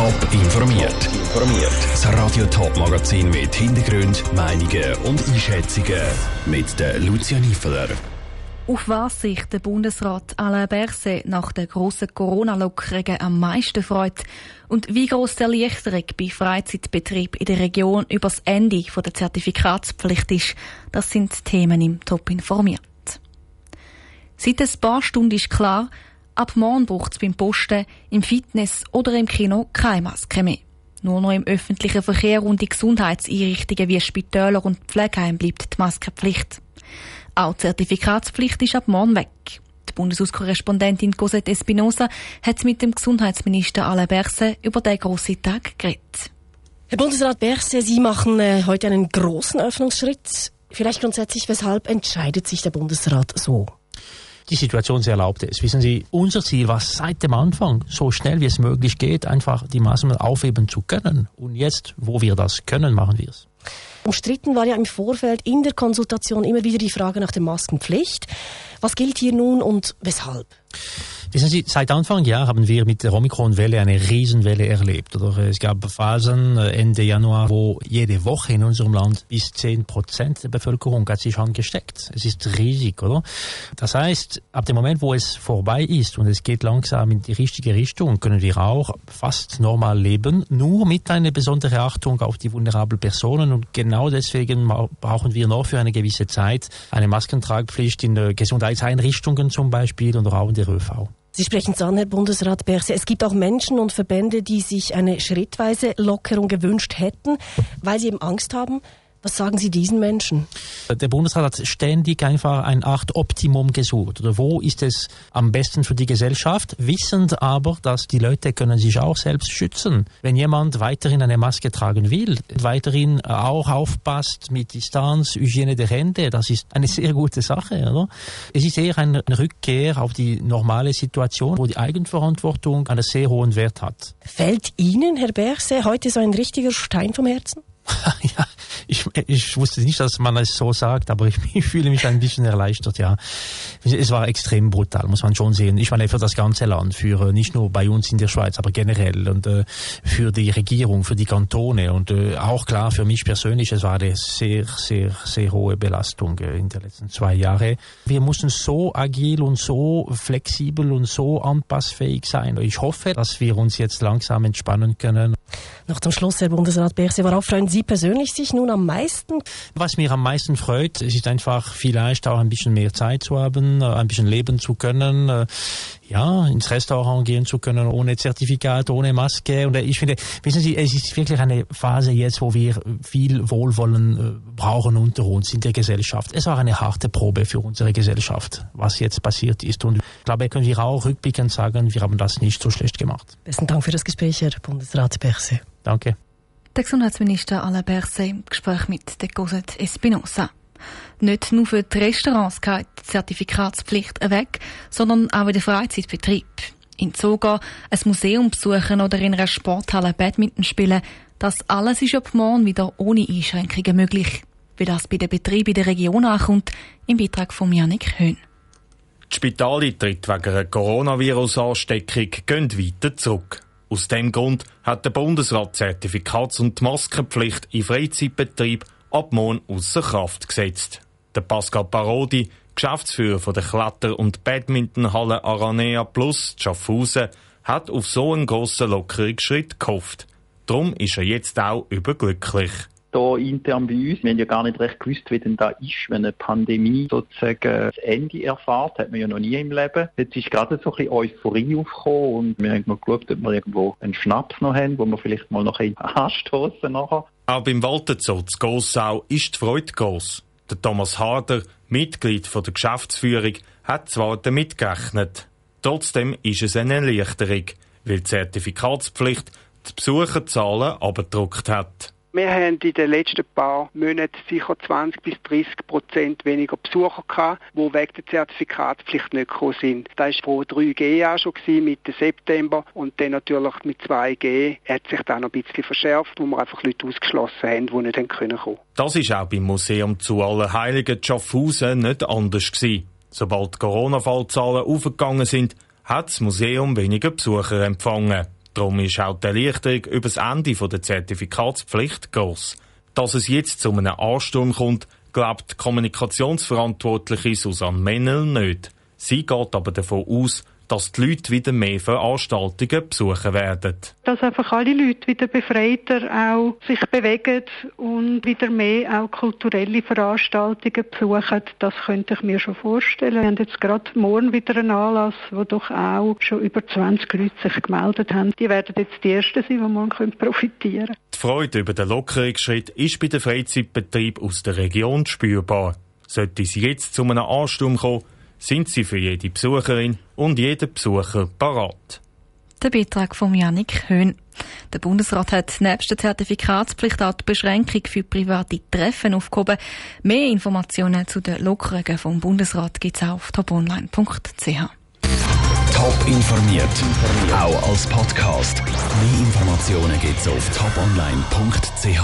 Top informiert. Informiert. Das Radio Top Magazin mit Hintergrund, Meinungen und Einschätzungen mit der Lucia Niefeler. Auf was sich der Bundesrat Alain Berset nach der grossen Corona-Lockerungen am meisten freut und wie gross die Erleichterung bei Freizeitbetrieb in der Region über das Ende der Zertifikatspflicht ist, das sind Themen im Top informiert. Seit ein paar Stunden ist klar, ab morgen braucht es beim Posten, im Fitness oder im Kino keine Maske mehr. Nur noch im öffentlichen Verkehr und in Gesundheitseinrichtungen wie Spitäler und Pflegeheimen bleibt die Maskenpflicht. Auch die Zertifikatspflicht ist ab morgen weg. Die Bundeshauskorrespondentin Cosette Espinosa hat mit dem Gesundheitsminister Alain Berset über den grossen Tag geredet. Herr Bundesrat Berset, Sie machen äh, heute einen großen Öffnungsschritt. Vielleicht grundsätzlich, weshalb entscheidet sich der Bundesrat so? Die Situation sie erlaubt es. Wissen Sie, unser Ziel war seit dem Anfang, so schnell wie es möglich geht, einfach die Maßnahmen aufheben zu können. Und jetzt, wo wir das können, machen wir es. Umstritten war ja im Vorfeld in der Konsultation immer wieder die Frage nach der Maskenpflicht. Was gilt hier nun und weshalb? Wissen Sie, seit Anfang Jahr haben wir mit der Omikron-Welle eine Riesenwelle erlebt. Oder es gab Phasen Ende Januar, wo jede Woche in unserem Land bis 10 Prozent der Bevölkerung hat sich angesteckt. Es ist riesig, oder? Das heißt, ab dem Moment, wo es vorbei ist und es geht langsam in die richtige Richtung, können wir auch fast normal leben, nur mit einer besonderen Achtung auf die vulnerablen Personen. Und genau deswegen brauchen wir noch für eine gewisse Zeit eine Maskentragpflicht in Gesundheitseinrichtungen zum Beispiel und auch in der ÖV. Sie sprechen es an, Herr Bundesrat Berse. Es gibt auch Menschen und Verbände, die sich eine schrittweise Lockerung gewünscht hätten, weil sie eben Angst haben, was sagen Sie diesen Menschen? Der Bundesrat hat ständig einfach ein Art Optimum gesucht. Oder wo ist es am besten für die Gesellschaft? Wissend aber, dass die Leute können sich auch selbst schützen. Wenn jemand weiterhin eine Maske tragen will, weiterhin auch aufpasst mit Distanz, Hygiene der Hände, das ist eine sehr gute Sache. Oder? Es ist eher eine Rückkehr auf die normale Situation, wo die Eigenverantwortung einen sehr hohen Wert hat. Fällt Ihnen, Herr Berse, heute so ein richtiger Stein vom Herzen? ja, ich, ich wusste nicht, dass man es so sagt, aber ich, ich, fühle mich ein bisschen erleichtert, ja. Es war extrem brutal, muss man schon sehen. Ich meine, für das ganze Land, für nicht nur bei uns in der Schweiz, aber generell und äh, für die Regierung, für die Kantone und äh, auch klar für mich persönlich, es war eine sehr, sehr, sehr hohe Belastung äh, in den letzten zwei Jahren. Wir mussten so agil und so flexibel und so anpassfähig sein. Ich hoffe, dass wir uns jetzt langsam entspannen können. Noch zum Schluss, Herr Bundesrat Berse, worauf freuen Sie persönlich sich nun am meisten? Was mir am meisten freut, ist einfach vielleicht auch ein bisschen mehr Zeit zu haben, äh, ein bisschen leben zu können, äh, ja, ins Restaurant gehen zu können, ohne Zertifikat, ohne Maske. Und ich finde, wissen Sie, es ist wirklich eine Phase jetzt, wo wir viel Wohlwollen äh, brauchen unter uns in der Gesellschaft. Es war eine harte Probe für unsere Gesellschaft, was jetzt passiert ist. Und ich glaube, können wir auch rückblickend sagen, wir haben das nicht so schlecht gemacht. Besten Dank für das Gespräch, Herr Bundesrat Berse. Danke. Der Gesundheitsminister Alain Berset im Gespräch mit der Cosette Espinosa. Nicht nur für die Restaurants geht die Zertifikatspflicht weg, sondern auch in den Freizeitbetrieb. In Zoga ein Museum besuchen oder in einer Sporthalle Badminton spielen, das alles ist ab morgen wieder ohne Einschränkungen möglich. Wie das bei den Betrieben in der Region ankommt, im Beitrag von Janik Höhn. Die Spitaleintritte wegen einer Coronavirus-Ansteckung gehen weiter zurück. Aus dem Grund hat der Bundesrat Zertifikats- und Maskenpflicht in Freizeitbetrieb ab morgen außer Kraft gesetzt. Der Pascal Parodi, Geschäftsführer von der Kletter- und Badmintonhalle Aranea Plus Schaffhausen, hat auf so einen grossen Lockerungsschritt gehofft. Darum ist er jetzt auch überglücklich hier intern bei uns. Wir haben ja gar nicht recht gewusst, wie denn da ist, wenn eine Pandemie sozusagen das Ende erfahrt. Hat man ja noch nie im Leben. Jetzt ist gerade so ein bisschen Euphorie aufgekommen und wir haben mal geschaut, ob wir irgendwo einen Schnaps noch haben, wo wir vielleicht mal noch anstoßen nachher. Auch beim Walterzoo zu Gossau ist die Freude gross. Der Thomas Harder, Mitglied von der Geschäftsführung, hat zwar damit gerechnet. Trotzdem ist es eine Erleichterung, weil die Zertifikatspflicht die Besucherzahlen abgedruckt hat. Wir haben in den letzten paar Monaten sicher 20 bis 30 Prozent weniger Besucher gehabt, die wegen der Zertifikatspflicht nicht gekommen sind. Das war vor 3G auch schon gewesen, Mitte September und dann natürlich mit 2G hat sich dann noch ein bisschen verschärft, wo wir einfach Leute ausgeschlossen haben, die nicht können kommen. Das ist auch beim Museum zu Allerheiligen Schaffhausen nicht anders gewesen. Sobald Corona-Fallzahlen aufgegangen sind, hat das Museum weniger Besucher empfangen. Darum ist auch die Erleichterung über das Ende der Zertifikatspflicht gross. Dass es jetzt zu einem Ansturm kommt, glaubt die Kommunikationsverantwortliche Susanne Mennel nicht. Sie geht aber davon aus, dass die Leute wieder mehr Veranstaltungen besuchen werden. Dass einfach alle Leute wieder befreiter auch sich bewegen und wieder mehr auch kulturelle Veranstaltungen besuchen, das könnte ich mir schon vorstellen. Wir haben jetzt gerade morgen wieder einen Anlass, wo doch auch schon über 20 Leute sich gemeldet haben. Die werden jetzt die Ersten sein, die morgen profitieren können. Die Freude über den Lockerungsschritt ist bei den Freizeitbetrieben aus der Region spürbar. Sollte es jetzt zu einem Ansturm kommen, sind sie für jede Besucherin und jeden Besucher parat. Der Beitrag von Janik Höhn. Der Bundesrat hat nebst der Zertifikatspflicht auch die Beschränkung für private Treffen aufgehoben. Mehr Informationen zu den Lockerungen vom Bundesrat gibt es auf toponline.ch. Top informiert, auch als Podcast. Mehr Informationen gibt es auf toponline.ch.